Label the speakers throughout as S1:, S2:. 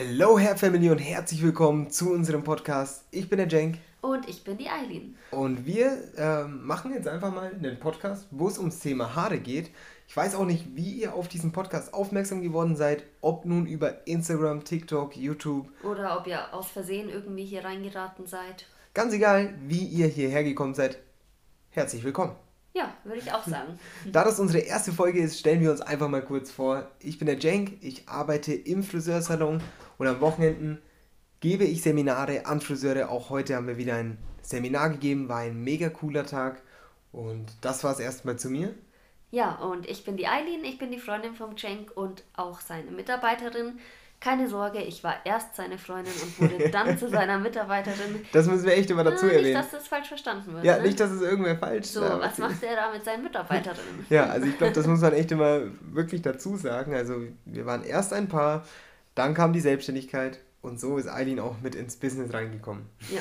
S1: Hello, Herr Family und herzlich willkommen zu unserem Podcast. Ich bin der Jenk.
S2: Und ich bin die Eileen.
S1: Und wir ähm, machen jetzt einfach mal einen Podcast, wo es ums Thema Haare geht. Ich weiß auch nicht, wie ihr auf diesen Podcast aufmerksam geworden seid, ob nun über Instagram, TikTok, YouTube.
S2: Oder ob ihr aus Versehen irgendwie hier reingeraten seid.
S1: Ganz egal, wie ihr hierher gekommen seid. Herzlich willkommen.
S2: Ja, würde ich auch sagen.
S1: Da das unsere erste Folge ist, stellen wir uns einfach mal kurz vor. Ich bin der Jenk, ich arbeite im Friseursalon und am Wochenenden gebe ich Seminare an Friseure. Auch heute haben wir wieder ein Seminar gegeben, war ein mega cooler Tag. Und das war es erstmal zu mir.
S2: Ja, und ich bin die Eileen, ich bin die Freundin vom Cenk und auch seine Mitarbeiterin. Keine Sorge, ich war erst seine Freundin und wurde dann zu seiner Mitarbeiterin.
S1: Das müssen wir echt immer dazu äh, erwähnen.
S2: Nicht, dass das falsch verstanden wird.
S1: Ja, ne? nicht, dass es irgendwer falsch
S2: So, was macht er da mit seinen Mitarbeiterinnen?
S1: ja, also ich glaube, das muss man echt immer wirklich dazu sagen. Also wir waren erst ein Paar, dann kam die Selbstständigkeit und so ist Eileen auch mit ins Business reingekommen.
S2: Ja,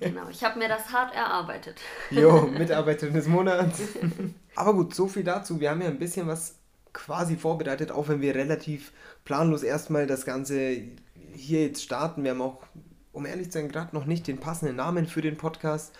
S2: genau. Ich habe mir das hart erarbeitet.
S1: Jo, Mitarbeiterin des Monats. Aber gut, so viel dazu. Wir haben ja ein bisschen was quasi vorbereitet, auch wenn wir relativ planlos erstmal das Ganze hier jetzt starten. Wir haben auch, um ehrlich zu sein, gerade noch nicht den passenden Namen für den Podcast.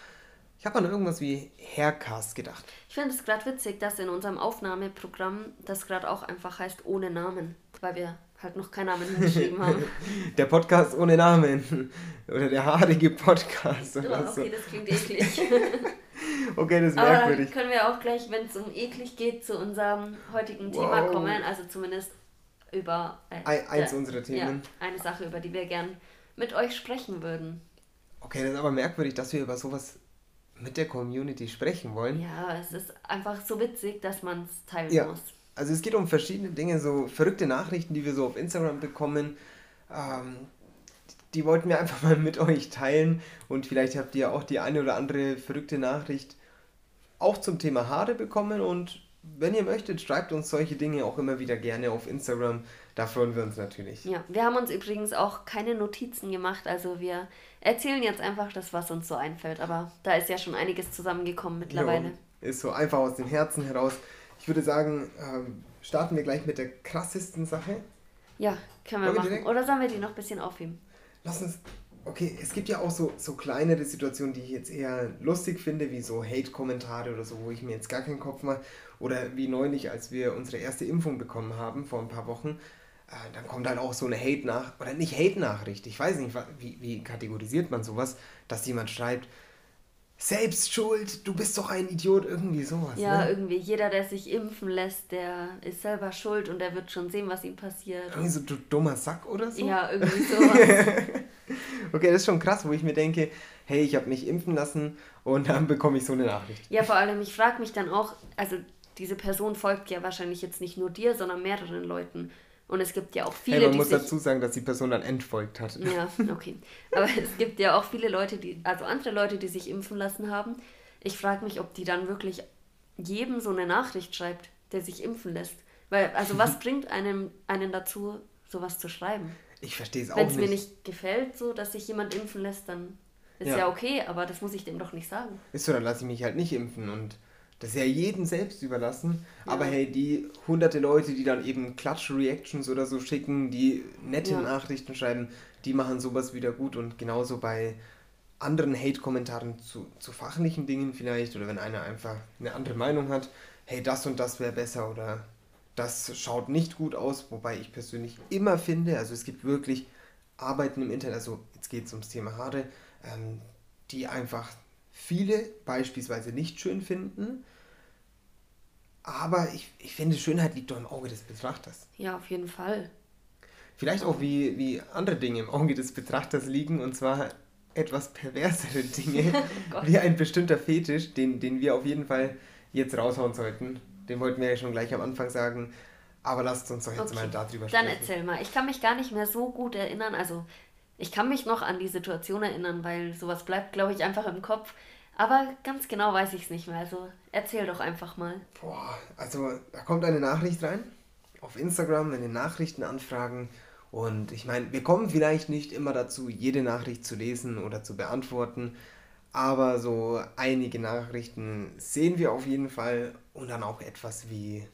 S1: Ich habe an irgendwas wie Haircast gedacht.
S2: Ich finde es gerade witzig, dass in unserem Aufnahmeprogramm das gerade auch einfach heißt ohne Namen, weil wir halt noch keinen Namen hingeschrieben haben.
S1: der Podcast ohne Namen. Oder der haarige Podcast.
S2: Oder oh, okay, so. das klingt eklig.
S1: okay, das ist
S2: Aber
S1: merkwürdig.
S2: dann können wir auch gleich, wenn es um eklig geht, zu unserem heutigen wow. Thema kommen. Also zumindest über
S1: äh, eins der, unserer Themen.
S2: Ja, eine Sache, über die wir gern mit euch sprechen würden.
S1: Okay, das ist aber merkwürdig, dass wir über sowas mit der Community sprechen wollen.
S2: Ja, es ist einfach so witzig, dass man es teilen
S1: ja.
S2: muss.
S1: Also es geht um verschiedene Dinge, so verrückte Nachrichten, die wir so auf Instagram bekommen. Ähm, die wollten wir einfach mal mit euch teilen und vielleicht habt ihr auch die eine oder andere verrückte Nachricht auch zum Thema Haare bekommen und wenn ihr möchtet, schreibt uns solche Dinge auch immer wieder gerne auf Instagram. Da freuen wir uns natürlich.
S2: Ja, wir haben uns übrigens auch keine Notizen gemacht. Also wir erzählen jetzt einfach das, was uns so einfällt. Aber da ist ja schon einiges zusammengekommen mittlerweile. Jo,
S1: ist so einfach aus dem Herzen heraus. Ich würde sagen, ähm, starten wir gleich mit der krassesten Sache.
S2: Ja, können wir, wir machen. Oder sollen wir die noch ein bisschen aufheben?
S1: Lass uns. Okay, es gibt ja auch so, so kleinere Situationen, die ich jetzt eher lustig finde, wie so Hate-Kommentare oder so, wo ich mir jetzt gar keinen Kopf mache. Oder wie neulich, als wir unsere erste Impfung bekommen haben, vor ein paar Wochen, äh, dann kommt halt auch so eine Hate-Nachricht, oder nicht Hate-Nachricht, ich weiß nicht, wie, wie kategorisiert man sowas, dass jemand schreibt, selbst schuld, du bist doch ein Idiot, irgendwie sowas.
S2: Ja, ne? irgendwie jeder, der sich impfen lässt, der ist selber schuld und der wird schon sehen, was ihm passiert.
S1: Irgendwie so du dummer Sack oder so?
S2: Ja, irgendwie sowas.
S1: okay, das ist schon krass, wo ich mir denke, hey, ich habe mich impfen lassen und dann bekomme ich so eine Nachricht.
S2: Ja, vor allem, ich frage mich dann auch, also diese Person folgt ja wahrscheinlich jetzt nicht nur dir, sondern mehreren Leuten. Und es gibt ja auch viele,
S1: hey, man muss dazu sagen, dass die Person dann entfolgt hat.
S2: Ja, okay. Aber es gibt ja auch viele Leute, die, also andere Leute, die sich impfen lassen haben. Ich frage mich, ob die dann wirklich jedem so eine Nachricht schreibt, der sich impfen lässt. Weil, also was bringt einem einen dazu, sowas zu schreiben?
S1: Ich verstehe es auch
S2: nicht. Wenn es mir nicht gefällt, so dass sich jemand impfen lässt, dann ist ja. ja okay, aber das muss ich dem doch nicht sagen.
S1: Ist so, dann lasse ich mich halt nicht impfen und das ist ja jedem selbst überlassen. Ja. Aber hey, die hunderte Leute, die dann eben Klatsch-Reactions oder so schicken, die nette ja. Nachrichten schreiben, die machen sowas wieder gut. Und genauso bei anderen Hate-Kommentaren zu, zu fachlichen Dingen vielleicht oder wenn einer einfach eine andere Meinung hat, hey, das und das wäre besser oder das schaut nicht gut aus, wobei ich persönlich immer finde, also es gibt wirklich Arbeiten im Internet, also jetzt geht es ums Thema Haare, ähm, die einfach viele beispielsweise nicht schön finden. Aber ich, ich finde, Schönheit liegt doch im Auge des Betrachters.
S2: Ja, auf jeden Fall.
S1: Vielleicht auch wie, wie andere Dinge im Auge des Betrachters liegen, und zwar etwas perversere Dinge, oh wie ein bestimmter Fetisch, den, den wir auf jeden Fall jetzt raushauen sollten. Den wollten wir ja schon gleich am Anfang sagen. Aber lasst uns doch jetzt okay. mal darüber
S2: sprechen. Dann erzähl mal. Ich kann mich gar nicht mehr so gut erinnern. Also ich kann mich noch an die Situation erinnern, weil sowas bleibt, glaube ich, einfach im Kopf. Aber ganz genau weiß ich es nicht mehr. Also erzähl doch einfach mal.
S1: Boah, also da kommt eine Nachricht rein auf Instagram, eine Nachrichtenanfragen. Und ich meine, wir kommen vielleicht nicht immer dazu, jede Nachricht zu lesen oder zu beantworten. Aber so einige Nachrichten sehen wir auf jeden Fall. Und dann auch etwas wie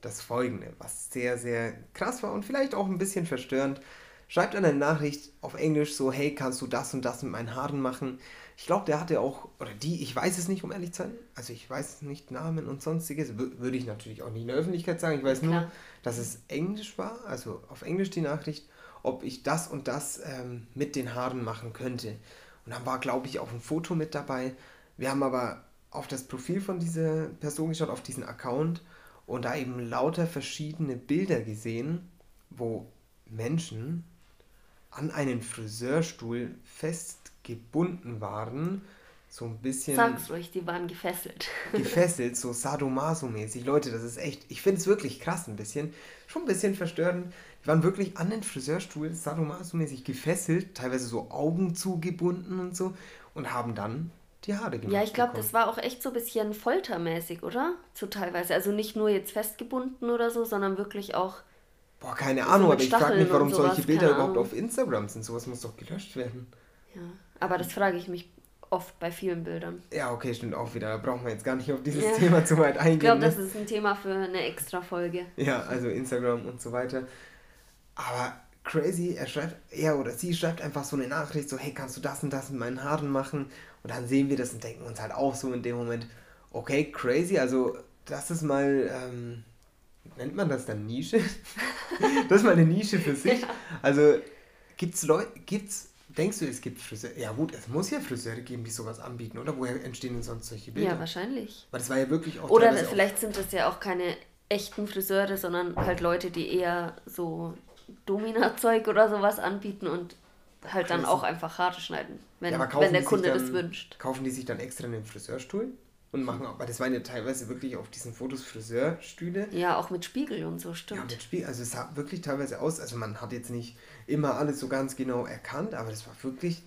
S1: das folgende, was sehr, sehr krass war und vielleicht auch ein bisschen verstörend. schreibt eine Nachricht auf Englisch so, hey, kannst du das und das mit meinen Haaren machen? Ich glaube, der hatte auch, oder die, ich weiß es nicht, um ehrlich zu sein. Also ich weiß nicht Namen und sonstiges. Würde ich natürlich auch nicht in der Öffentlichkeit sagen. Ich weiß Klar. nur, dass es Englisch war, also auf Englisch die Nachricht, ob ich das und das ähm, mit den Haaren machen könnte. Und dann war, glaube ich, auch ein Foto mit dabei. Wir haben aber auf das Profil von dieser Person geschaut, auf diesen Account und da eben lauter verschiedene Bilder gesehen, wo Menschen an einen Friseurstuhl festgebunden waren. So ein bisschen.
S2: Sag's ruhig, die waren gefesselt.
S1: gefesselt, so Sadomaso-mäßig. Leute, das ist echt. Ich finde es wirklich krass ein bisschen. Schon ein bisschen verstörend. Die waren wirklich an den Friseurstuhl Sadomaso-mäßig gefesselt, teilweise so Augen zugebunden und so. Und haben dann die Haare
S2: gemacht. Ja, ich glaube, das war auch echt so ein bisschen foltermäßig, oder? So teilweise. Also nicht nur jetzt festgebunden oder so, sondern wirklich auch.
S1: Boah, keine Ahnung, so aber ich frage mich, warum solche Bilder überhaupt auf Instagram sind. Sowas muss doch gelöscht werden.
S2: Ja, aber das frage ich mich oft bei vielen Bildern.
S1: Ja, okay, stimmt auch wieder. Da brauchen wir jetzt gar nicht auf dieses ja. Thema zu weit eingehen. Ich
S2: glaube, ne? das ist ein Thema für eine extra Folge.
S1: Ja, also Instagram und so weiter. Aber crazy, er schreibt, er oder sie schreibt einfach so eine Nachricht, so, hey, kannst du das und das mit meinen Haaren machen? Und dann sehen wir das und denken uns halt auch so in dem Moment, okay, crazy, also das ist mal, ähm, nennt man das dann Nische? das ist mal eine Nische für sich. Ja. Also gibt's Leute, gibt's, denkst du, es gibt Friseure? Ja gut, es muss ja Friseure geben, die sowas anbieten, oder? Woher entstehen denn sonst solche
S2: Bilder? Ja, wahrscheinlich.
S1: Weil das war ja wirklich auch.
S2: Oder vielleicht sind das ja auch keine echten Friseure, sondern halt Leute, die eher so Domina-Zeug oder sowas anbieten und halt dann auch einfach Haare schneiden, wenn, ja, wenn der
S1: Kunde dann, das wünscht. Kaufen die sich dann extra einen Friseurstuhl und machen auch, weil das waren ja teilweise wirklich auf diesen Fotos Friseurstühle.
S2: Ja, auch mit Spiegel und so,
S1: stimmt. Ja, mit Spiegel, also es sah wirklich teilweise aus, also man hat jetzt nicht immer alles so ganz genau erkannt, aber das war wirklich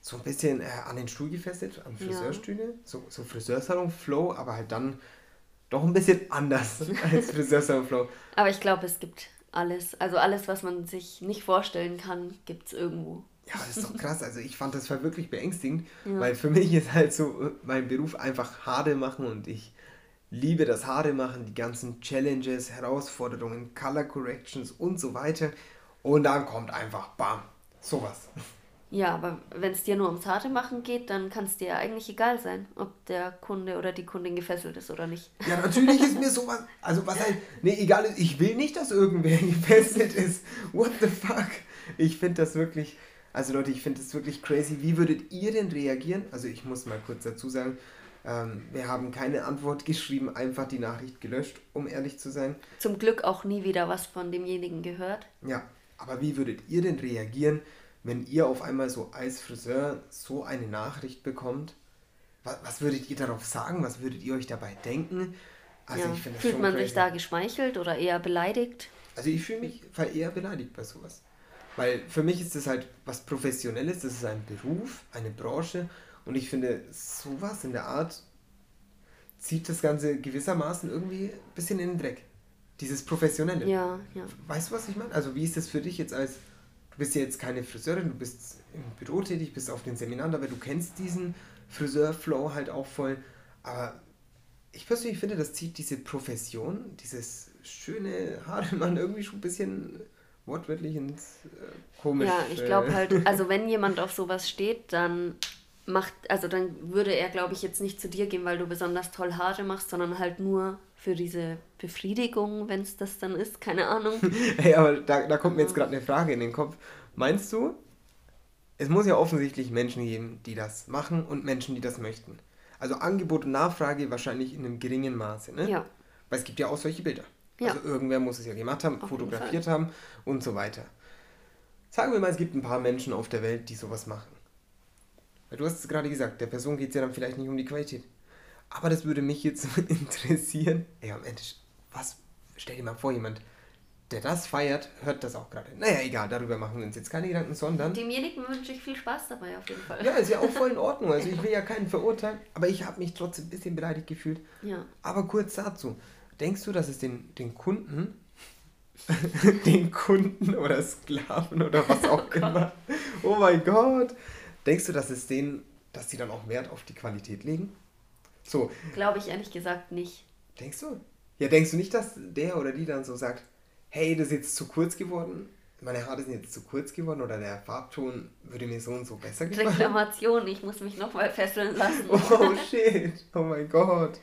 S1: so ein bisschen äh, an den Stuhl gefesselt, an Friseurstühle, ja. so, so Friseursalon-Flow, aber halt dann doch ein bisschen anders als Friseursalon-Flow.
S2: Aber ich glaube, es gibt alles. Also alles, was man sich nicht vorstellen kann, gibt es irgendwo.
S1: Ja, das ist doch krass. Also ich fand das war wirklich beängstigend, ja. weil für mich ist halt so mein Beruf einfach Haare machen und ich liebe das Haare machen, die ganzen Challenges, Herausforderungen, Color Corrections und so weiter. Und dann kommt einfach BAM, sowas.
S2: Ja, aber wenn es dir nur ums Harte machen geht, dann kann es dir ja eigentlich egal sein, ob der Kunde oder die Kundin gefesselt ist oder nicht.
S1: Ja, natürlich ist mir sowas, also was halt, nee, egal ist, ich will nicht, dass irgendwer gefesselt ist. What the fuck? Ich finde das wirklich, also Leute, ich finde das wirklich crazy. Wie würdet ihr denn reagieren? Also ich muss mal kurz dazu sagen, ähm, wir haben keine Antwort geschrieben, einfach die Nachricht gelöscht, um ehrlich zu sein.
S2: Zum Glück auch nie wieder was von demjenigen gehört.
S1: Ja, aber wie würdet ihr denn reagieren, wenn ihr auf einmal so als Friseur so eine Nachricht bekommt, was, was würdet ihr darauf sagen? Was würdet ihr euch dabei denken?
S2: Also ja, ich Fühlt man crazy. sich da geschmeichelt oder eher beleidigt?
S1: Also ich fühle mich eher beleidigt bei sowas. Weil für mich ist das halt was Professionelles, das ist ein Beruf, eine Branche und ich finde sowas in der Art zieht das Ganze gewissermaßen irgendwie ein bisschen in den Dreck. Dieses Professionelle. Ja, ja. Weißt du, was ich meine? Also wie ist das für dich jetzt als du bist ja jetzt keine Friseurin, du bist im Büro tätig, bist auf den Seminaren dabei, du kennst diesen Friseurflow halt auch voll. Aber ich persönlich finde, das zieht diese Profession, dieses schöne Haare man irgendwie schon ein bisschen wortwörtlich ins äh, komisch.
S2: Ja, ich glaube halt, also wenn jemand auf sowas steht, dann macht, also dann würde er, glaube ich, jetzt nicht zu dir gehen, weil du besonders toll Haare machst, sondern halt nur für diese Befriedigung, wenn es das dann ist, keine Ahnung.
S1: hey, aber da, da kommt mir jetzt gerade eine Frage in den Kopf. Meinst du, es muss ja offensichtlich Menschen geben, die das machen und Menschen, die das möchten. Also Angebot und Nachfrage wahrscheinlich in einem geringen Maße, ne? Ja. Weil es gibt ja auch solche Bilder. Ja. Also irgendwer muss es ja gemacht haben, auf fotografiert haben und so weiter. Sagen wir mal, es gibt ein paar Menschen auf der Welt, die sowas machen. Weil du hast es gerade gesagt, der Person geht es ja dann vielleicht nicht um die Qualität. Aber das würde mich jetzt interessieren. Ey, am Ende, was? Stell dir mal vor, jemand, der das feiert, hört das auch gerade. Naja, egal, darüber machen wir uns jetzt keine Gedanken, sondern.
S2: Demjenigen wünsche ich viel Spaß dabei auf jeden Fall.
S1: Ja, ist ja auch voll in Ordnung. Also ich will ja keinen verurteilen, aber ich habe mich trotzdem ein bisschen beleidigt gefühlt. Ja. Aber kurz dazu. Denkst du, dass es den, den Kunden, den Kunden oder Sklaven oder was auch oh immer, oh mein Gott, denkst du, dass es denen, dass die dann auch Wert auf die Qualität legen?
S2: So. Glaube ich ehrlich gesagt nicht.
S1: Denkst du? Ja, denkst du nicht, dass der oder die dann so sagt, hey, das ist jetzt zu kurz geworden? meine Haare sind jetzt zu kurz geworden oder der Farbton würde mir so und so besser gefallen.
S2: Reklamation, ich muss mich nochmal fesseln lassen.
S1: Oh shit, oh mein Gott.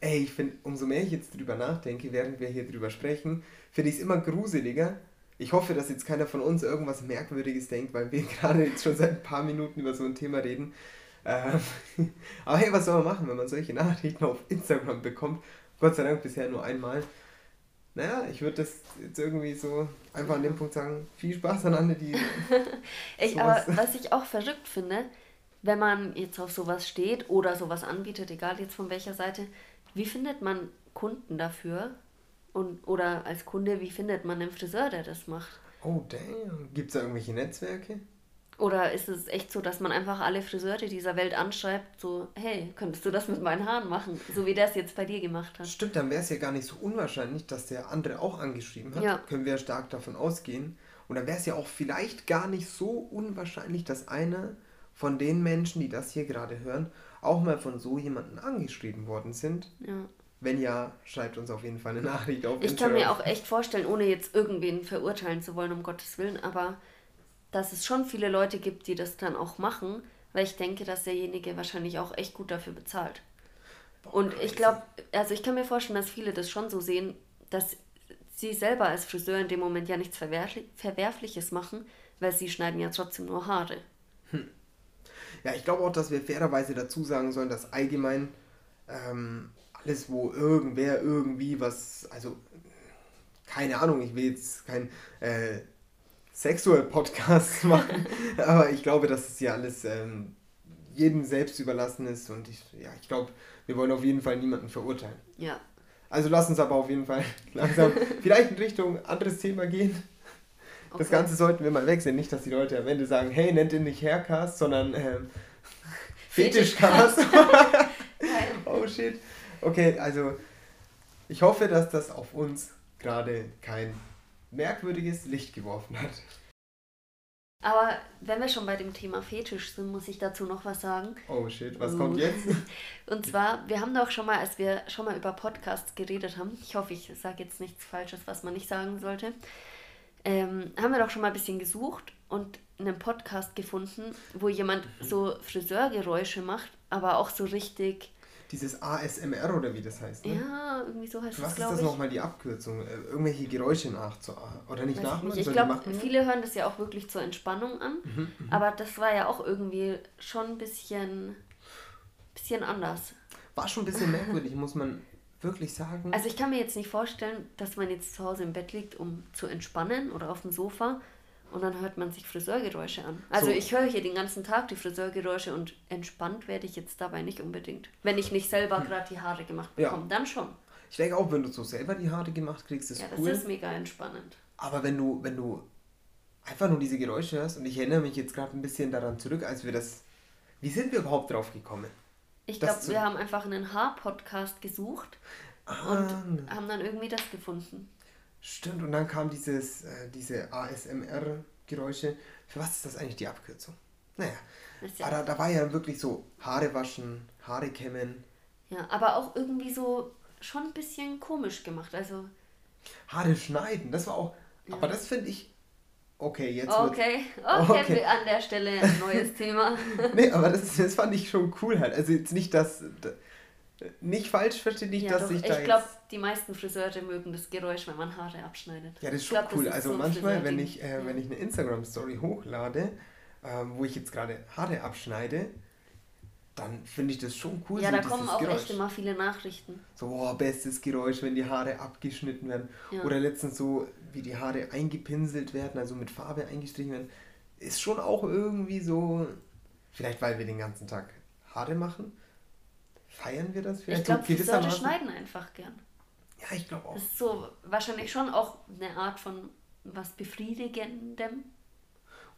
S1: Ey, ich finde, umso mehr ich jetzt drüber nachdenke, während wir hier drüber sprechen, finde ich es immer gruseliger. Ich hoffe, dass jetzt keiner von uns irgendwas Merkwürdiges denkt, weil wir gerade jetzt schon seit ein paar Minuten über so ein Thema reden. Ähm, aber hey, was soll man machen, wenn man solche Nachrichten auf Instagram bekommt? Gott sei Dank bisher nur einmal. Naja, ich würde das jetzt irgendwie so einfach an dem Punkt sagen, viel Spaß an alle, die.
S2: ich, aber was ich auch verrückt finde, wenn man jetzt auf sowas steht oder sowas anbietet, egal jetzt von welcher Seite, wie findet man Kunden dafür? Und, oder als Kunde, wie findet man einen Friseur, der das macht?
S1: Oh, damn. Gibt es da irgendwelche Netzwerke?
S2: Oder ist es echt so, dass man einfach alle Friseure dieser Welt anschreibt, so, hey, könntest du das mit meinen Haaren machen? So wie der es jetzt bei dir gemacht hat.
S1: Stimmt, dann wäre es ja gar nicht so unwahrscheinlich, dass der andere auch angeschrieben hat. Ja. Können wir ja stark davon ausgehen. Und dann wäre es ja auch vielleicht gar nicht so unwahrscheinlich, dass einer von den Menschen, die das hier gerade hören, auch mal von so jemandem angeschrieben worden sind. Ja. Wenn ja, schreibt uns auf jeden Fall eine Nachricht auf
S2: Ich Instagram. kann mir auch echt vorstellen, ohne jetzt irgendwen verurteilen zu wollen, um Gottes Willen, aber dass es schon viele Leute gibt, die das dann auch machen, weil ich denke, dass derjenige wahrscheinlich auch echt gut dafür bezahlt. Und ich glaube, also ich kann mir vorstellen, dass viele das schon so sehen, dass sie selber als Friseur in dem Moment ja nichts Verwerfli Verwerfliches machen, weil sie schneiden ja trotzdem nur Haare. Hm.
S1: Ja, ich glaube auch, dass wir fairerweise dazu sagen sollen, dass allgemein ähm, alles, wo irgendwer irgendwie was, also keine Ahnung, ich will jetzt kein äh, Sexual-Podcast machen. Aber ich glaube, dass es ja alles ähm, jedem selbst überlassen ist und ich, ja, ich glaube, wir wollen auf jeden Fall niemanden verurteilen. Ja. Also lass uns aber auf jeden Fall langsam vielleicht in Richtung anderes Thema gehen. Okay. Das Ganze sollten wir mal wechseln. Nicht, dass die Leute am Ende sagen, hey, nennt ihn nicht Haircast, sondern ähm, Fetischcast. oh shit. Okay, also ich hoffe, dass das auf uns gerade kein merkwürdiges Licht geworfen hat.
S2: Aber wenn wir schon bei dem Thema Fetisch sind, muss ich dazu noch was sagen.
S1: Oh shit, was uh. kommt jetzt?
S2: Und zwar, wir haben doch schon mal, als wir schon mal über Podcasts geredet haben, ich hoffe, ich sage jetzt nichts Falsches, was man nicht sagen sollte, ähm, haben wir doch schon mal ein bisschen gesucht und einen Podcast gefunden, wo jemand so Friseurgeräusche macht, aber auch so richtig
S1: dieses ASMR oder wie das heißt.
S2: Ne? Ja, irgendwie so heißt
S1: Was es, Was ist das nochmal die Abkürzung? Äh, irgendwelche Geräusche nachzuahmen. Oder nicht nachmachen?
S2: Ich glaube, viele hören das ja auch wirklich zur Entspannung an. Mhm, mhm, aber das war ja auch irgendwie schon ein bisschen, bisschen anders.
S1: War schon ein bisschen merkwürdig, muss man wirklich sagen.
S2: Also ich kann mir jetzt nicht vorstellen, dass man jetzt zu Hause im Bett liegt, um zu entspannen oder auf dem Sofa und dann hört man sich Friseurgeräusche an. Also so. ich höre hier den ganzen Tag die Friseurgeräusche und entspannt werde ich jetzt dabei nicht unbedingt. Wenn ich nicht selber hm. gerade die Haare gemacht bekomme, ja. dann schon.
S1: Ich denke auch, wenn du so selber die Haare gemacht kriegst, ist
S2: ja,
S1: cool.
S2: das ist mega entspannend.
S1: Aber wenn du, wenn du einfach nur diese Geräusche hörst, und ich erinnere mich jetzt gerade ein bisschen daran zurück, als wir das. Wie sind wir überhaupt drauf gekommen?
S2: Ich glaube, wir haben einfach einen Haar-Podcast gesucht ah. und haben dann irgendwie das gefunden.
S1: Stimmt, und dann kam dieses, äh, diese ASMR-Geräusche. Für was ist das eigentlich die Abkürzung? Naja, ja aber da, da war ja wirklich so Haare waschen, Haare kämmen.
S2: Ja, aber auch irgendwie so schon ein bisschen komisch gemacht. Also
S1: Haare schneiden, das war auch. Ja. Aber das finde ich. Okay, jetzt.
S2: Okay, okay, okay. an der Stelle ein neues Thema.
S1: nee, aber das, das fand ich schon cool halt. Also jetzt nicht, dass nicht falsch verstehe ich, ja, dass doch,
S2: ich da Ich glaube, die meisten Friseure mögen das Geräusch, wenn man Haare abschneidet.
S1: Ja, das ist schon glaub, cool. Also so manchmal, wenn ich, äh, wenn ich eine Instagram-Story hochlade, ähm, wo ich jetzt gerade Haare abschneide, dann finde ich das schon cool.
S2: Ja, so da kommen auch Geräusch. echt immer viele Nachrichten.
S1: So, oh, bestes Geräusch, wenn die Haare abgeschnitten werden. Ja. Oder letztens so, wie die Haare eingepinselt werden, also mit Farbe eingestrichen werden. Ist schon auch irgendwie so, vielleicht weil wir den ganzen Tag Haare machen, Feiern wir das
S2: vielleicht? Ich glaube, so Leute schneiden einfach gern.
S1: Ja, ich glaube auch.
S2: Das ist so wahrscheinlich schon auch eine Art von was Befriedigendem.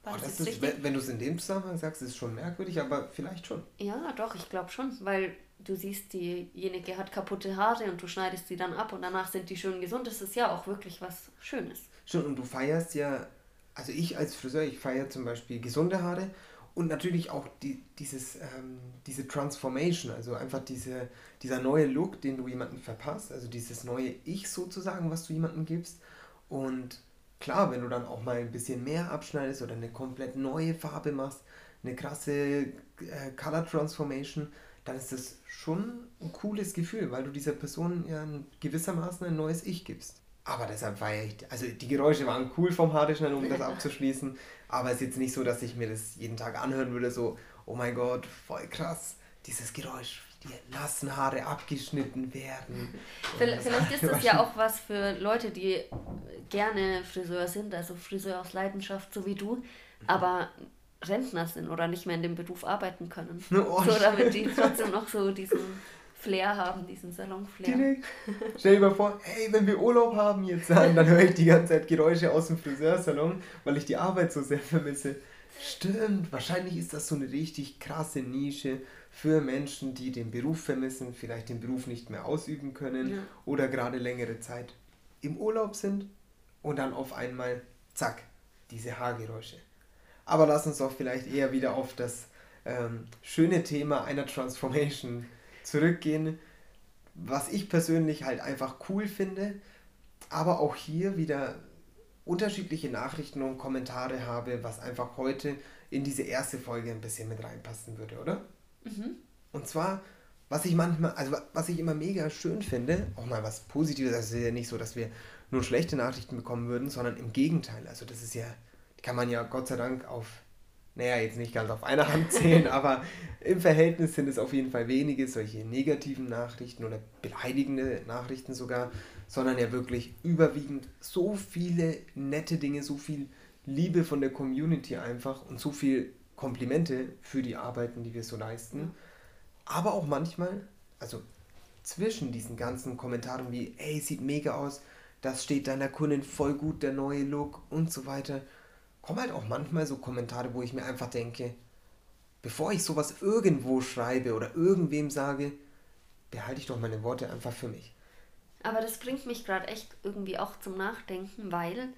S1: Oh, das ist, wenn, wenn du es in dem Zusammenhang sagst, ist es schon merkwürdig, aber vielleicht schon.
S2: Ja, doch, ich glaube schon, weil du siehst, diejenige hat kaputte Haare und du schneidest sie dann ab und danach sind die schön gesund. Das ist ja auch wirklich was Schönes.
S1: Stimmt, und du feierst ja, also ich als Friseur, ich feiere zum Beispiel gesunde Haare und natürlich auch die, dieses, ähm, diese Transformation, also einfach diese, dieser neue Look, den du jemandem verpasst, also dieses neue Ich sozusagen, was du jemandem gibst. Und klar, wenn du dann auch mal ein bisschen mehr abschneidest oder eine komplett neue Farbe machst, eine krasse äh, Color Transformation, dann ist das schon ein cooles Gefühl, weil du dieser Person ja gewissermaßen ein neues Ich gibst. Aber deshalb war ich, also die Geräusche waren cool vom Haarschneiden, um das abzuschließen, aber es ist jetzt nicht so, dass ich mir das jeden Tag anhören würde, so, oh mein Gott, voll krass, dieses Geräusch, die nassen Haare abgeschnitten werden.
S2: Vielleicht, vielleicht ist das ja auch was für Leute, die gerne Friseur sind, also Friseur aus Leidenschaft, so wie du, aber Rentner sind oder nicht mehr in dem Beruf arbeiten können. Oh, so, damit die trotzdem noch so diesen Flair haben, diesen Salon-Flair.
S1: Stell dir mal vor, hey, wenn wir Urlaub haben jetzt, dann höre ich die ganze Zeit Geräusche aus dem Friseursalon, weil ich die Arbeit so sehr vermisse. Stimmt, wahrscheinlich ist das so eine richtig krasse Nische für Menschen, die den Beruf vermissen, vielleicht den Beruf nicht mehr ausüben können ja. oder gerade längere Zeit im Urlaub sind und dann auf einmal, zack, diese Haargeräusche. Aber lass uns doch vielleicht eher wieder auf das ähm, schöne Thema einer Transformation zurückgehen, was ich persönlich halt einfach cool finde, aber auch hier wieder unterschiedliche Nachrichten und Kommentare habe, was einfach heute in diese erste Folge ein bisschen mit reinpassen würde, oder? Mhm. Und zwar, was ich manchmal, also was ich immer mega schön finde, auch mal was Positives, also es ist ja nicht so, dass wir nur schlechte Nachrichten bekommen würden, sondern im Gegenteil. Also das ist ja, kann man ja Gott sei Dank auf naja, jetzt nicht ganz auf einer Hand zählen, aber im Verhältnis sind es auf jeden Fall wenige solche negativen Nachrichten oder beleidigende Nachrichten sogar, sondern ja wirklich überwiegend so viele nette Dinge, so viel Liebe von der Community einfach und so viel Komplimente für die Arbeiten, die wir so leisten. Aber auch manchmal, also zwischen diesen ganzen Kommentaren wie, ey, sieht mega aus, das steht deiner Kundin voll gut, der neue Look und so weiter kommen halt auch manchmal so Kommentare, wo ich mir einfach denke, bevor ich sowas irgendwo schreibe oder irgendwem sage, behalte ich doch meine Worte einfach für mich.
S2: Aber das bringt mich gerade echt irgendwie auch zum Nachdenken, weil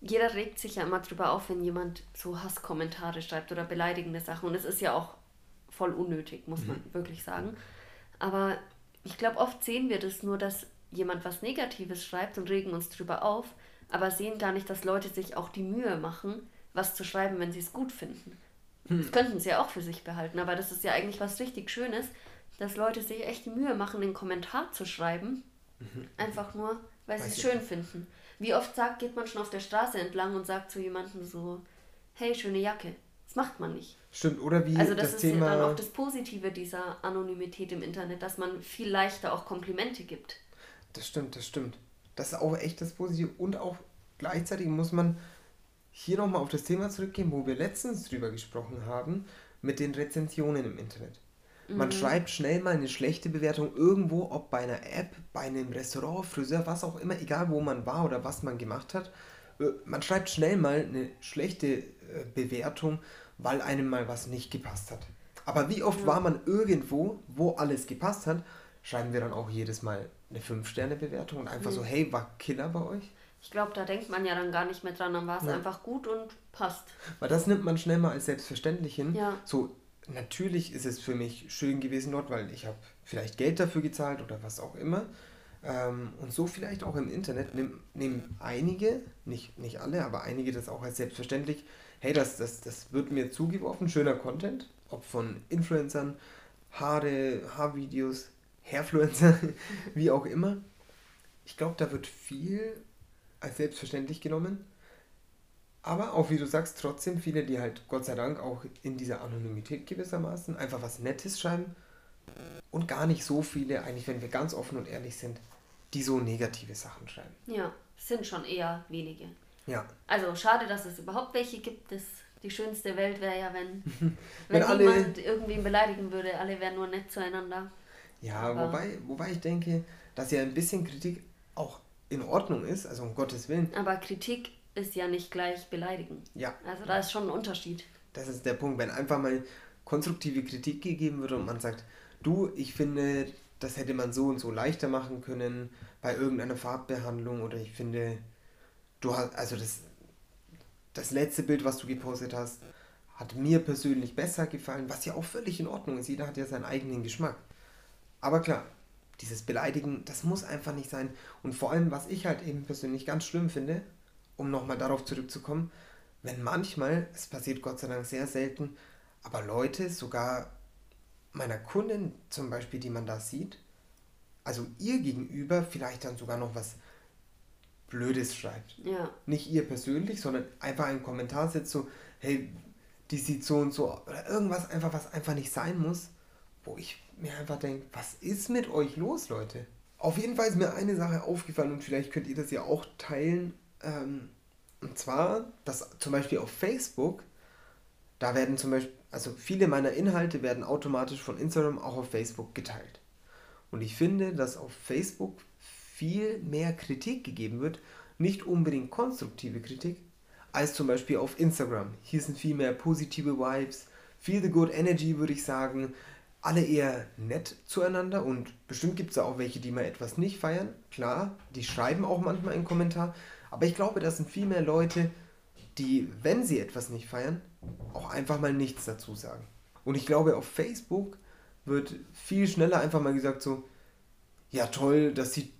S2: jeder regt sich ja immer drüber auf, wenn jemand so Hasskommentare schreibt oder beleidigende Sachen. Und es ist ja auch voll unnötig, muss man mhm. wirklich sagen. Aber ich glaube, oft sehen wir das nur, dass jemand was Negatives schreibt und regen uns drüber auf aber sehen gar nicht, dass Leute sich auch die Mühe machen, was zu schreiben, wenn sie es gut finden. Hm. Das könnten sie ja auch für sich behalten, aber das ist ja eigentlich was richtig Schönes, dass Leute sich echt die Mühe machen, einen Kommentar zu schreiben, mhm. einfach nur, weil sie es schön finden. Wie oft sagt, geht man schon auf der Straße entlang und sagt zu jemandem so, hey, schöne Jacke. Das macht man nicht.
S1: Stimmt, oder wie
S2: Also das, das ist Thema... ja dann auch das Positive dieser Anonymität im Internet, dass man viel leichter auch Komplimente gibt.
S1: Das stimmt, das stimmt. Das ist auch echt das Positive. Und auch gleichzeitig muss man hier nochmal auf das Thema zurückgehen, wo wir letztens drüber gesprochen haben, mit den Rezensionen im Internet. Man mhm. schreibt schnell mal eine schlechte Bewertung irgendwo, ob bei einer App, bei einem Restaurant, Friseur, was auch immer, egal wo man war oder was man gemacht hat. Äh, man schreibt schnell mal eine schlechte äh, Bewertung, weil einem mal was nicht gepasst hat. Aber wie oft ja. war man irgendwo, wo alles gepasst hat, schreiben wir dann auch jedes Mal eine 5-Sterne-Bewertung und einfach mhm. so, hey, war Killer bei euch?
S2: Ich glaube, da denkt man ja dann gar nicht mehr dran, dann war es ja. einfach gut und passt.
S1: Weil das nimmt man schnell mal als selbstverständlich hin. Ja. So, natürlich ist es für mich schön gewesen dort, weil ich habe vielleicht Geld dafür gezahlt oder was auch immer. Ähm, und so vielleicht auch im Internet nehmen, nehmen einige, nicht, nicht alle, aber einige das auch als selbstverständlich. Hey, das, das, das wird mir zugeworfen, schöner Content, ob von Influencern, Haare, Haarvideos, Hairfluencer, wie auch immer. Ich glaube, da wird viel als selbstverständlich genommen. Aber auch wie du sagst, trotzdem viele, die halt Gott sei Dank auch in dieser Anonymität gewissermaßen einfach was Nettes schreiben. Und gar nicht so viele, eigentlich wenn wir ganz offen und ehrlich sind, die so negative Sachen schreiben.
S2: Ja, sind schon eher wenige. Ja. Also schade, dass es überhaupt welche gibt. Das, die schönste Welt wäre ja, wenn, wenn, wenn niemand irgendwie beleidigen würde. Alle wären nur nett zueinander.
S1: Ja, Aber wobei, wobei ich denke, dass ja ein bisschen Kritik auch in Ordnung ist, also um Gottes Willen.
S2: Aber Kritik ist ja nicht gleich beleidigen. Ja. Also da ist schon ein Unterschied.
S1: Das ist der Punkt, wenn einfach mal konstruktive Kritik gegeben wird und man sagt, du, ich finde, das hätte man so und so leichter machen können bei irgendeiner Farbbehandlung oder ich finde, du hast, also das, das letzte Bild, was du gepostet hast, hat mir persönlich besser gefallen, was ja auch völlig in Ordnung ist. Jeder hat ja seinen eigenen Geschmack. Aber klar, dieses Beleidigen, das muss einfach nicht sein. Und vor allem, was ich halt eben persönlich ganz schlimm finde, um nochmal darauf zurückzukommen, wenn manchmal, es passiert Gott sei Dank sehr selten, aber Leute, sogar meiner Kundin zum Beispiel, die man da sieht, also ihr gegenüber vielleicht dann sogar noch was Blödes schreibt. Ja. Nicht ihr persönlich, sondern einfach einen Kommentar setzt, so, hey, die sieht so und so, oder irgendwas einfach, was einfach nicht sein muss, wo ich mir einfach denke, was ist mit euch los, Leute? Auf jeden Fall ist mir eine Sache aufgefallen und vielleicht könnt ihr das ja auch teilen. Ähm, und zwar, dass zum Beispiel auf Facebook, da werden zum Beispiel, also viele meiner Inhalte werden automatisch von Instagram auch auf Facebook geteilt. Und ich finde, dass auf Facebook viel mehr Kritik gegeben wird, nicht unbedingt konstruktive Kritik, als zum Beispiel auf Instagram. Hier sind viel mehr positive Vibes, viel the good energy, würde ich sagen. Alle eher nett zueinander und bestimmt gibt es auch welche, die mal etwas nicht feiern. Klar, die schreiben auch manchmal einen Kommentar. Aber ich glaube, das sind viel mehr Leute, die, wenn sie etwas nicht feiern, auch einfach mal nichts dazu sagen. Und ich glaube, auf Facebook wird viel schneller einfach mal gesagt so, ja toll, das sieht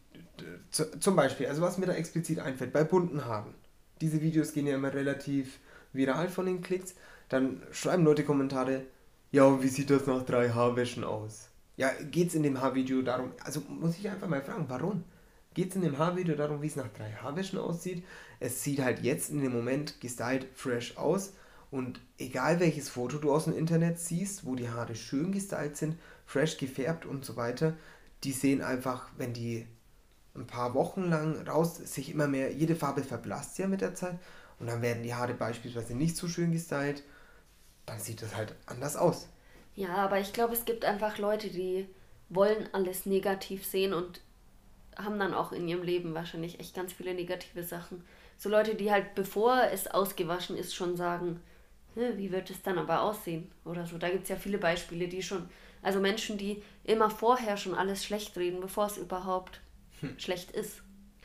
S1: zum Beispiel, also was mir da explizit einfällt, bei bunten Haaren. Diese Videos gehen ja immer relativ viral von den Klicks. Dann schreiben Leute Kommentare, ja, wie sieht das nach drei Haarwäschen aus? Ja, geht es in dem Haarvideo darum, also muss ich einfach mal fragen, warum? Geht es in dem Haarvideo darum, wie es nach drei Haarwäschen aussieht? Es sieht halt jetzt in dem Moment gestylt fresh aus und egal welches Foto du aus dem Internet siehst, wo die Haare schön gestylt sind, fresh gefärbt und so weiter, die sehen einfach, wenn die ein paar Wochen lang raus, sich immer mehr, jede Farbe verblasst ja mit der Zeit und dann werden die Haare beispielsweise nicht so schön gestylt, dann sieht das halt anders aus.
S2: Ja, aber ich glaube, es gibt einfach Leute, die wollen alles negativ sehen und haben dann auch in ihrem Leben wahrscheinlich echt ganz viele negative Sachen. So Leute, die halt bevor es ausgewaschen ist, schon sagen, wie wird es dann aber aussehen oder so. Da gibt es ja viele Beispiele, die schon, also Menschen, die immer vorher schon alles schlecht reden, bevor es überhaupt hm. schlecht ist.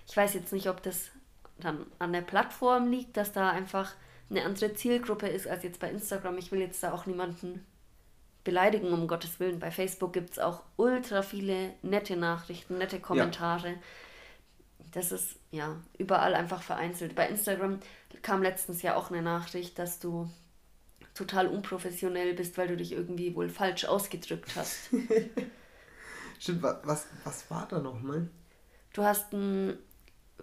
S2: Ich weiß jetzt nicht, ob das dann an der Plattform liegt, dass da einfach eine andere Zielgruppe ist als jetzt bei Instagram. Ich will jetzt da auch niemanden beleidigen, um Gottes Willen. Bei Facebook gibt es auch ultra viele nette Nachrichten, nette Kommentare. Ja. Das ist ja überall einfach vereinzelt. Bei Instagram kam letztens ja auch eine Nachricht, dass du total unprofessionell bist, weil du dich irgendwie wohl falsch ausgedrückt hast.
S1: Stimmt, was, was war da nochmal?
S2: Du hast ein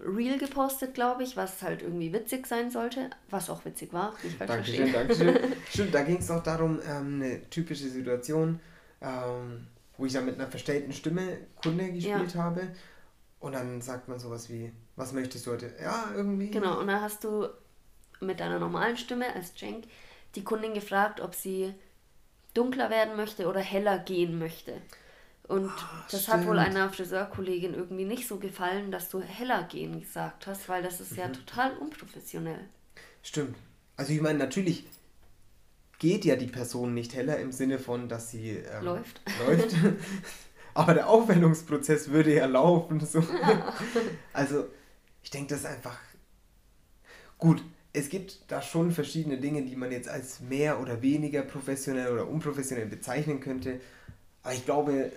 S2: Reel gepostet, glaube ich, was halt irgendwie witzig sein sollte, was auch witzig war.
S1: Dankeschön, Dankeschön. Stimmt, da ging es auch darum, ähm, eine typische Situation, ähm, wo ich dann mit einer verstellten Stimme Kunde gespielt ja. habe. Und dann sagt man sowas wie, was möchtest du heute? Ja, irgendwie.
S2: Genau, und dann hast du mit deiner normalen Stimme als Cenk die Kundin gefragt, ob sie dunkler werden möchte oder heller gehen möchte. Und Ach, das stimmt. hat wohl einer Friseurkollegin irgendwie nicht so gefallen, dass du heller gehen gesagt hast, weil das ist mhm. ja total unprofessionell.
S1: Stimmt. Also ich meine, natürlich geht ja die Person nicht heller im Sinne von, dass sie ähm, läuft. läuft. Aber der Aufwendungsprozess würde ja laufen. So. Ja. Also ich denke, das ist einfach gut. Es gibt da schon verschiedene Dinge, die man jetzt als mehr oder weniger professionell oder unprofessionell bezeichnen könnte. Aber ich glaube,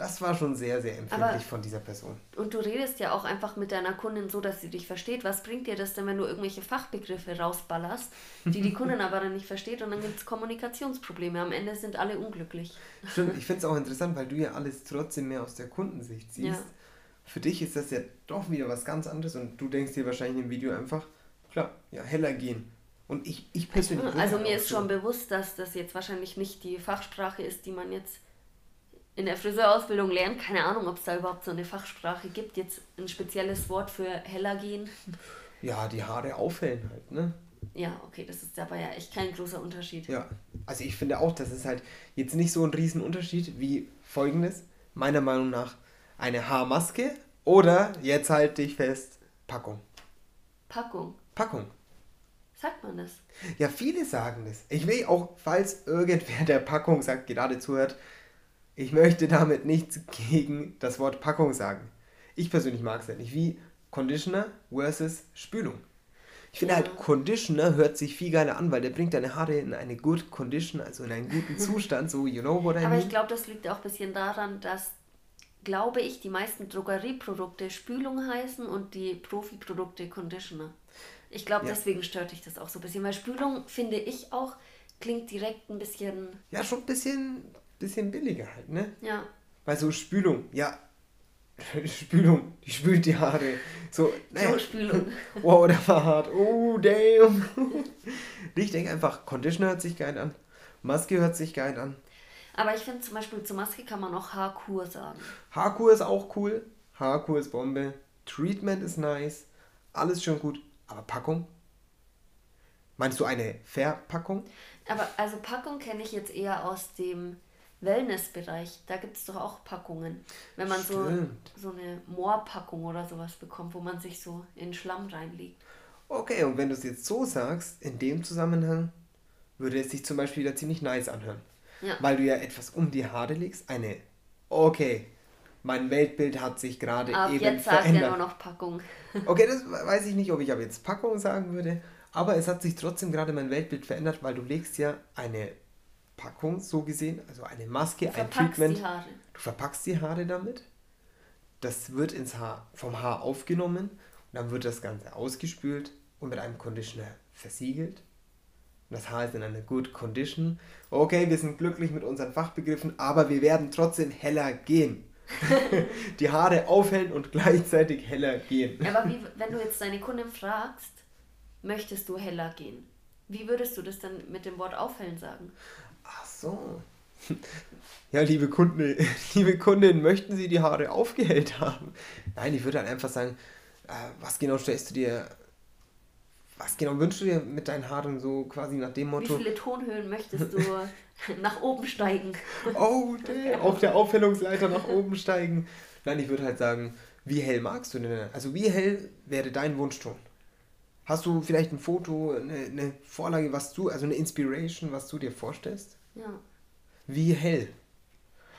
S1: das war schon sehr, sehr empfindlich Aber, von dieser Person.
S2: Und du redest ja auch einfach mit deiner Kundin so, dass sie dich versteht. Was bringt dir das denn, wenn du irgendwelche Fachbegriffe rausballerst, die die Kundin aber dann nicht versteht und dann gibt es Kommunikationsprobleme. Am Ende sind alle unglücklich.
S1: Stimmt, ich finde es auch interessant, weil du ja alles trotzdem mehr aus der Kundensicht siehst. Ja. Für dich ist das ja doch wieder was ganz anderes und du denkst dir wahrscheinlich im Video einfach, klar, ja, heller gehen. Und ich, ich persönlich.
S2: Also mir ist schon bewusst, dass das jetzt wahrscheinlich nicht die Fachsprache ist, die man jetzt in der Friseurausbildung lernt. Keine Ahnung, ob es da überhaupt so eine Fachsprache gibt. Jetzt ein spezielles Wort für heller gehen.
S1: Ja, die Haare aufhellen halt, ne?
S2: Ja, okay, das ist aber ja echt kein großer Unterschied.
S1: Ja, also ich finde auch, das ist halt jetzt nicht so ein Riesenunterschied wie folgendes. Meiner Meinung nach eine Haarmaske oder, jetzt halt dich fest, Packung.
S2: Packung?
S1: Packung.
S2: Sagt man das?
S1: Ja, viele sagen das. Ich will auch, falls irgendwer der Packung sagt, gerade zuhört, ich möchte damit nichts gegen das Wort Packung sagen. Ich persönlich mag es halt nicht. Wie Conditioner versus Spülung. Ich finde ja. halt, Conditioner hört sich viel geiler an, weil der bringt deine Haare in eine good condition, also in einen guten Zustand, so you know what I
S2: mean. Aber ich glaube, das liegt auch ein bisschen daran, dass, glaube ich, die meisten Drogerieprodukte Spülung heißen und die Profiprodukte Conditioner. Ich glaube, ja. deswegen stört dich das auch so ein bisschen, weil Spülung, finde ich auch, klingt direkt ein bisschen.
S1: Ja, schon ein bisschen, bisschen billiger halt, ne?
S2: Ja.
S1: Weil so Spülung, ja. Spülung, die spült die Haare. So, naja. So Spülung. Wow, der war hart. Oh, damn. ich denke einfach, Conditioner hört sich geil an. Maske hört sich geil an.
S2: Aber ich finde zum Beispiel zur Maske kann man auch Haarkur sagen.
S1: Haarkur ist auch cool. Haarkur ist Bombe. Treatment ist nice. Alles schon gut. Aber Packung? Meinst du eine Verpackung?
S2: Aber also Packung kenne ich jetzt eher aus dem Wellnessbereich. Da gibt es doch auch Packungen. Wenn man so, so eine Moorpackung oder sowas bekommt, wo man sich so in Schlamm reinlegt.
S1: Okay, und wenn du es jetzt so sagst, in dem Zusammenhang würde es sich zum Beispiel wieder ziemlich nice anhören. Ja. Weil du ja etwas um die Haare legst. Eine, okay, mein Weltbild hat sich gerade eben jetzt sagt verändert. er nur noch Packung. okay, das weiß ich nicht, ob ich aber jetzt Packung sagen würde. Aber es hat sich trotzdem gerade mein Weltbild verändert, weil du legst ja eine Packung, so gesehen, also eine Maske, ein Treatment. Die Haare. Du verpackst die Haare damit. Das wird ins Haar, vom Haar aufgenommen und dann wird das Ganze ausgespült und mit einem Conditioner versiegelt. Und das Haar ist in einer good condition. Okay, wir sind glücklich mit unseren Fachbegriffen, aber wir werden trotzdem heller gehen. die Haare aufhellen und gleichzeitig heller gehen.
S2: Aber wie, wenn du jetzt deine Kundin fragst, möchtest du heller gehen? Wie würdest du das dann mit dem Wort aufhellen sagen?
S1: So. Ja, liebe Kunden, liebe Kundin, möchten Sie die Haare aufgehellt haben? Nein, ich würde dann einfach sagen, äh, was genau stellst du dir, was genau wünschst du dir mit deinen Haaren so quasi nach dem Motto?
S2: Wie viele Tonhöhen möchtest du nach oben steigen?
S1: Oh, der, auf der Aufhellungsleiter nach oben steigen. Nein, ich würde halt sagen, wie hell magst du denn? Also wie hell wäre dein Wunschton? Hast du vielleicht ein Foto, eine, eine Vorlage, was du, also eine Inspiration, was du dir vorstellst?
S2: Ja.
S1: Wie hell?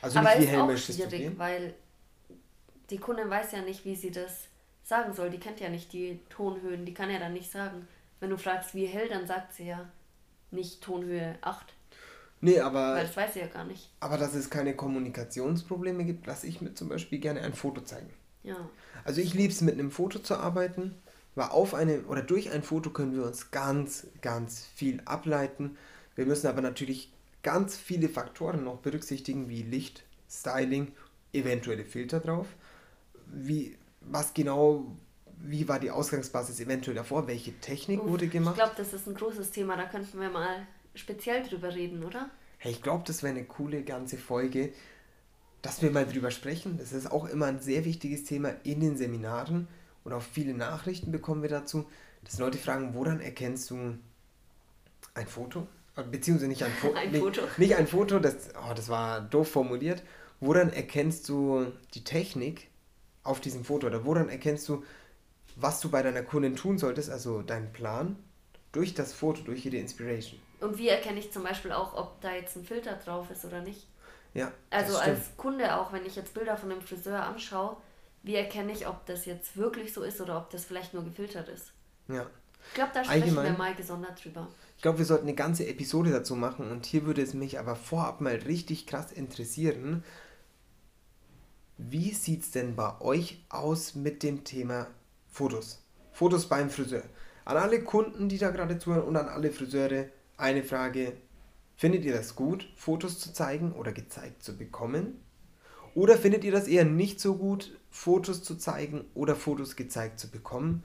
S2: Also Aber nicht wie hell möchtest du gehen? weil die Kundin weiß ja nicht, wie sie das sagen soll. Die kennt ja nicht die Tonhöhen, die kann ja dann nicht sagen. Wenn du fragst, wie hell, dann sagt sie ja nicht Tonhöhe 8.
S1: Nee, aber.
S2: Weil das weiß sie ja gar nicht.
S1: Aber dass es keine Kommunikationsprobleme gibt, lasse ich mir zum Beispiel gerne ein Foto zeigen.
S2: Ja.
S1: Also ich liebe es, mit einem Foto zu arbeiten, weil auf eine oder durch ein Foto können wir uns ganz, ganz viel ableiten. Wir müssen aber natürlich ganz viele Faktoren noch berücksichtigen, wie Licht, Styling, eventuelle Filter drauf. Wie, was genau, wie war die Ausgangsbasis eventuell davor? Welche Technik Uff, wurde gemacht?
S2: Ich glaube, das ist ein großes Thema, da könnten wir mal speziell drüber reden, oder?
S1: Hey, ich glaube, das wäre eine coole ganze Folge, dass wir mal drüber sprechen. Das ist auch immer ein sehr wichtiges Thema in den Seminaren und auch viele Nachrichten bekommen wir dazu, dass Leute fragen, woran erkennst du ein Foto? Beziehungsweise nicht ein, Fo ein nicht, Foto. Nicht ein Foto, das, oh, das war doof formuliert. Woran erkennst du die Technik auf diesem Foto oder woran erkennst du, was du bei deiner Kundin tun solltest, also deinen Plan, durch das Foto, durch jede Inspiration?
S2: Und wie erkenne ich zum Beispiel auch, ob da jetzt ein Filter drauf ist oder nicht?
S1: Ja.
S2: Also als Kunde auch, wenn ich jetzt Bilder von dem Friseur anschaue, wie erkenne ich, ob das jetzt wirklich so ist oder ob das vielleicht nur gefiltert ist?
S1: Ja.
S2: Ich glaube, da sprechen Allgemein, wir mal gesondert drüber.
S1: Ich glaube, wir sollten eine ganze Episode dazu machen und hier würde es mich aber vorab mal richtig krass interessieren. Wie sieht es denn bei euch aus mit dem Thema Fotos? Fotos beim Friseur. An alle Kunden, die da gerade zuhören und an alle Friseure eine Frage. Findet ihr das gut, Fotos zu zeigen oder gezeigt zu bekommen? Oder findet ihr das eher nicht so gut, Fotos zu zeigen oder Fotos gezeigt zu bekommen?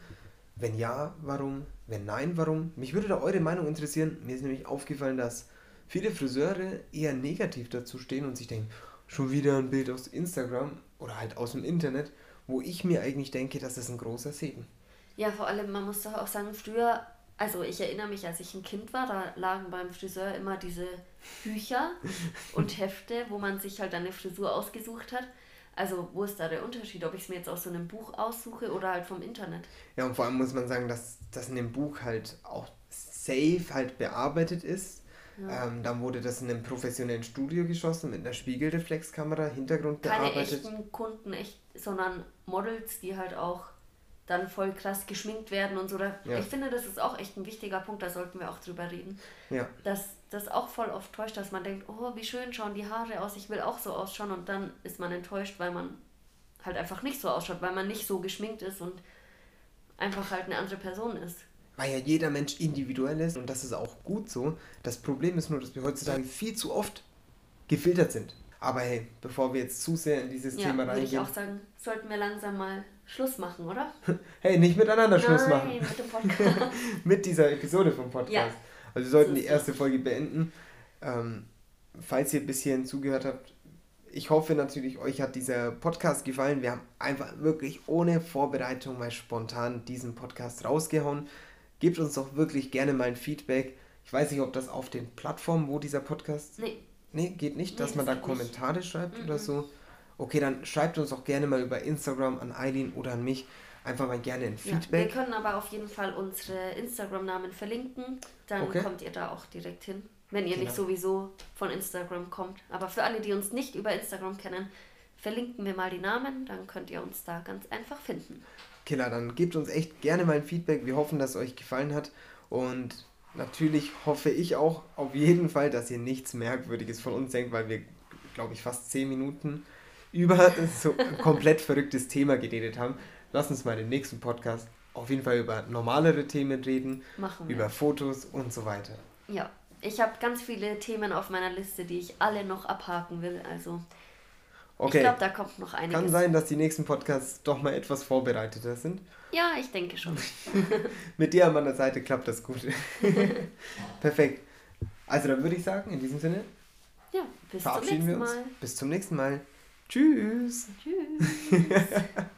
S1: Wenn ja, warum? Wenn nein, warum? Mich würde da eure Meinung interessieren. Mir ist nämlich aufgefallen, dass viele Friseure eher negativ dazu stehen und sich denken, schon wieder ein Bild aus Instagram oder halt aus dem Internet, wo ich mir eigentlich denke, das ist ein großer Segen.
S2: Ja, vor allem, man muss doch auch sagen, früher, also ich erinnere mich, als ich ein Kind war, da lagen beim Friseur immer diese Bücher und Hefte, wo man sich halt eine Frisur ausgesucht hat. Also wo ist da der Unterschied, ob ich es mir jetzt aus so einem Buch aussuche oder halt vom Internet?
S1: Ja, und vor allem muss man sagen, dass das in dem Buch halt auch safe halt bearbeitet ist. Ja. Ähm, dann wurde das in einem professionellen Studio geschossen mit einer Spiegelreflexkamera, Hintergrund
S2: Keine bearbeitet. Keine echten Kunden, echt, sondern Models, die halt auch dann voll krass geschminkt werden und so. Ja. Ich finde, das ist auch echt ein wichtiger Punkt, da sollten wir auch drüber reden.
S1: Ja.
S2: Dass das auch voll oft täuscht, dass man denkt, oh, wie schön schauen die Haare aus, ich will auch so ausschauen und dann ist man enttäuscht, weil man halt einfach nicht so ausschaut, weil man nicht so geschminkt ist und einfach halt eine andere Person ist.
S1: weil ja jeder Mensch individuell ist und das ist auch gut so. Das Problem ist nur, dass wir heutzutage viel zu oft gefiltert sind. Aber hey, bevor wir jetzt zu sehr in dieses
S2: ja,
S1: Thema
S2: würde
S1: reingehen.
S2: ich auch sagen, sollten wir langsam mal Schluss machen, oder?
S1: hey, nicht miteinander Schluss
S2: Nein,
S1: machen.
S2: mit dem Podcast.
S1: mit dieser Episode vom Podcast.
S2: Ja.
S1: Also wir sollten
S2: So
S1: die erste Folge beenden. Ähm, falls ihr bis hierhin zugehört habt, ich hoffe natürlich, euch hat dieser Podcast gefallen. Wir haben einfach wirklich ohne Vorbereitung mal spontan diesen Podcast rausgehauen. Gebt uns doch wirklich gerne mal ein Feedback. Ich weiß nicht, ob das auf den Plattformen, wo dieser Podcast.
S2: Nee,
S1: Nee, geht nicht,
S2: Nee,
S1: dass
S2: das
S1: man da
S2: geht nicht.
S1: Kommentare schreibt oder
S2: Mhm.
S1: so. Okay, dann schreibt uns auch gerne mal über Instagram an Eileen oder an mich einfach mal gerne ein
S2: ja. wir
S1: Feedback.
S2: können aber auf jeden Fall unsere Instagram-Namen verlinken. Dann
S1: Okay.
S2: kommt ihr da auch direkt hin. Wenn ihr nicht
S1: Genau.
S2: sowieso von Instagram kommt. Aber für alle, die uns nicht über Instagram kennen, verlinken wir mal die Namen. Dann könnt ihr uns da ganz einfach finden.
S1: Killer, dann gebt uns echt gerne mal ein Feedback. Wir hoffen, dass es euch gefallen hat. Und natürlich hoffe ich auch auf jeden Fall, dass ihr nichts Merkwürdiges von uns denkt, weil wir, glaube ich, fast 10 Minuten über so ein komplett verrücktes Thema geredet haben. Lasst uns mal im nächsten Podcast auf jeden Fall über normalere Themen reden,
S2: Machen wir.
S1: über Fotos und so weiter.
S2: Ja, ich habe ganz viele Themen auf meiner Liste, die ich alle noch abhaken will. Also
S1: Okay,
S2: ich glaube, da kommt noch einiges.
S1: kann sein, dass die nächsten Podcasts doch mal etwas vorbereiteter sind.
S2: Ja, ich denke schon.
S1: Mit dir an meiner Seite klappt das gut. Perfekt. Also dann würde ich sagen, in diesem Sinne,
S2: Ja, bis zum nächsten. Mal.
S1: Bis zum nächsten Mal. Tschüss.
S2: Tschüss.